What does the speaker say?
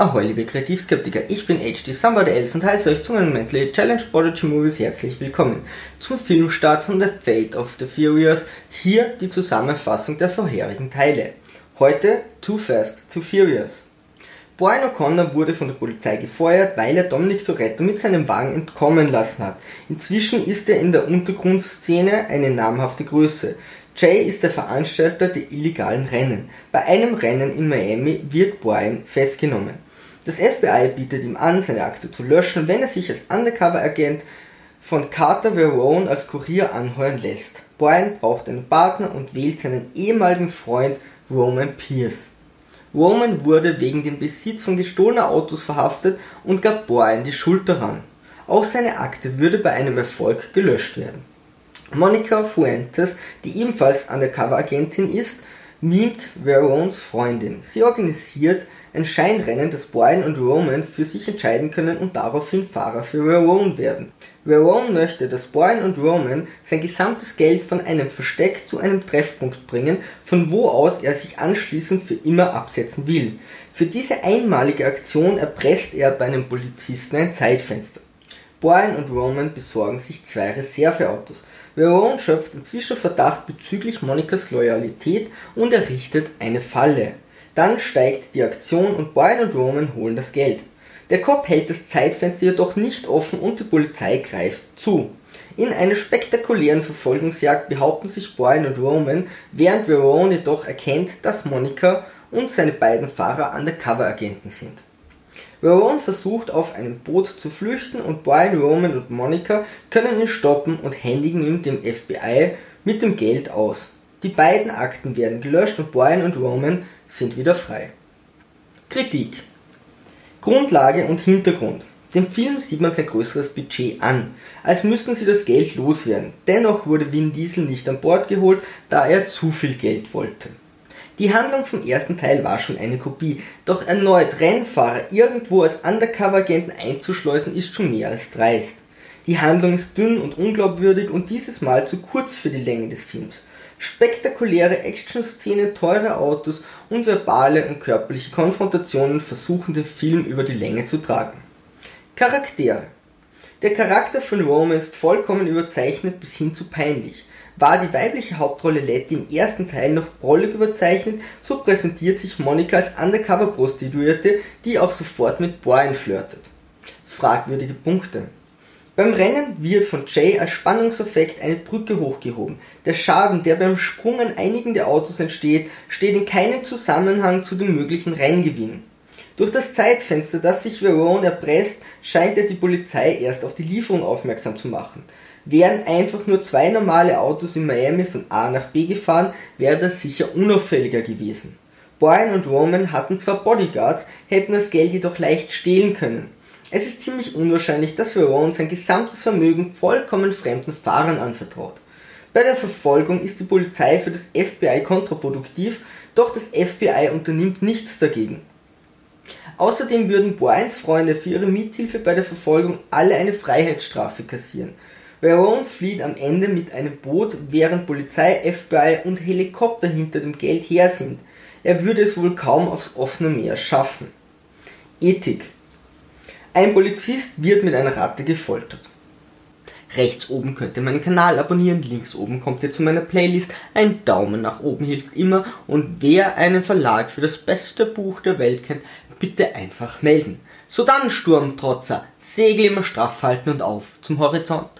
Ahoi liebe Kreativskeptiker, ich bin HD Somebody Else und heiße euch zu meinem Mentally Challenge Prodigy Movies herzlich willkommen. Zum Filmstart von The Fate of the Furious, hier die Zusammenfassung der vorherigen Teile. Heute Too Fast, Too Furious. Brian O'Connor wurde von der Polizei gefeuert, weil er Dominic Toretto mit seinem Wagen entkommen lassen hat. Inzwischen ist er in der Untergrundszene eine namhafte Größe. Jay ist der Veranstalter der illegalen Rennen. Bei einem Rennen in Miami wird Brian festgenommen. Das FBI bietet ihm an, seine Akte zu löschen, wenn er sich als Undercover-Agent von Carter Verone als Kurier anheuern lässt. Brian braucht einen Partner und wählt seinen ehemaligen Freund Roman Pierce. Roman wurde wegen dem Besitz von gestohlener Autos verhaftet und gab Brian die Schuld daran. Auch seine Akte würde bei einem Erfolg gelöscht werden. Monica Fuentes, die ebenfalls Undercover-Agentin ist, mimt Verones Freundin. Sie organisiert ein Scheinrennen, das Brian und Roman für sich entscheiden können und daraufhin Fahrer für Verone werden. Verone möchte, dass Brian und Roman sein gesamtes Geld von einem Versteck zu einem Treffpunkt bringen, von wo aus er sich anschließend für immer absetzen will. Für diese einmalige Aktion erpresst er bei einem Polizisten ein Zeitfenster. Brian und Roman besorgen sich zwei Reserveautos. Verone schöpft inzwischen Verdacht bezüglich Monikas Loyalität und errichtet eine Falle. Dann steigt die Aktion und Brian und Roman holen das Geld. Der Cop hält das Zeitfenster jedoch nicht offen und die Polizei greift zu. In einer spektakulären Verfolgungsjagd behaupten sich Brian und Roman, während Verone jedoch erkennt, dass Monica und seine beiden Fahrer Undercover-Agenten sind. Verone versucht auf einem Boot zu flüchten und Brian, Roman und Monica können ihn stoppen und händigen ihn dem FBI mit dem Geld aus. Die beiden Akten werden gelöscht und Brian und Roman sind wieder frei. Kritik Grundlage und Hintergrund dem Film sieht man sein größeres Budget an, als müssten sie das Geld loswerden. Dennoch wurde Vin Diesel nicht an Bord geholt, da er zu viel Geld wollte. Die Handlung vom ersten Teil war schon eine Kopie, doch erneut Rennfahrer irgendwo als Undercover-Agenten einzuschleusen ist schon mehr als dreist. Die Handlung ist dünn und unglaubwürdig und dieses Mal zu kurz für die Länge des Films. Spektakuläre Action-Szenen, teure Autos und verbale und körperliche Konfrontationen versuchen den Film über die Länge zu tragen. Charaktere Der Charakter von Roman ist vollkommen überzeichnet bis hin zu peinlich. War die weibliche Hauptrolle Letty im ersten Teil noch prollig überzeichnet, so präsentiert sich Monika als Undercover-Prostituierte, die auch sofort mit Brian flirtet. Fragwürdige Punkte beim Rennen wird von Jay als Spannungseffekt eine Brücke hochgehoben. Der Schaden, der beim Sprung an einigen der Autos entsteht, steht in keinem Zusammenhang zu dem möglichen Renngewinn. Durch das Zeitfenster, das sich Verone erpresst, scheint er die Polizei erst auf die Lieferung aufmerksam zu machen. Wären einfach nur zwei normale Autos in Miami von A nach B gefahren, wäre das sicher unauffälliger gewesen. Brian und Roman hatten zwar Bodyguards, hätten das Geld jedoch leicht stehlen können. Es ist ziemlich unwahrscheinlich, dass Verone sein gesamtes Vermögen vollkommen fremden Fahrern anvertraut. Bei der Verfolgung ist die Polizei für das FBI kontraproduktiv, doch das FBI unternimmt nichts dagegen. Außerdem würden Brians Freunde für ihre Mithilfe bei der Verfolgung alle eine Freiheitsstrafe kassieren. Verone flieht am Ende mit einem Boot, während Polizei, FBI und Helikopter hinter dem Geld her sind. Er würde es wohl kaum aufs offene Meer schaffen. Ethik ein Polizist wird mit einer Ratte gefoltert. Rechts oben könnt ihr meinen Kanal abonnieren, links oben kommt ihr zu meiner Playlist. Ein Daumen nach oben hilft immer und wer einen Verlag für das beste Buch der Welt kennt, bitte einfach melden. So dann, Sturmtrotzer, Segel immer straff halten und auf zum Horizont.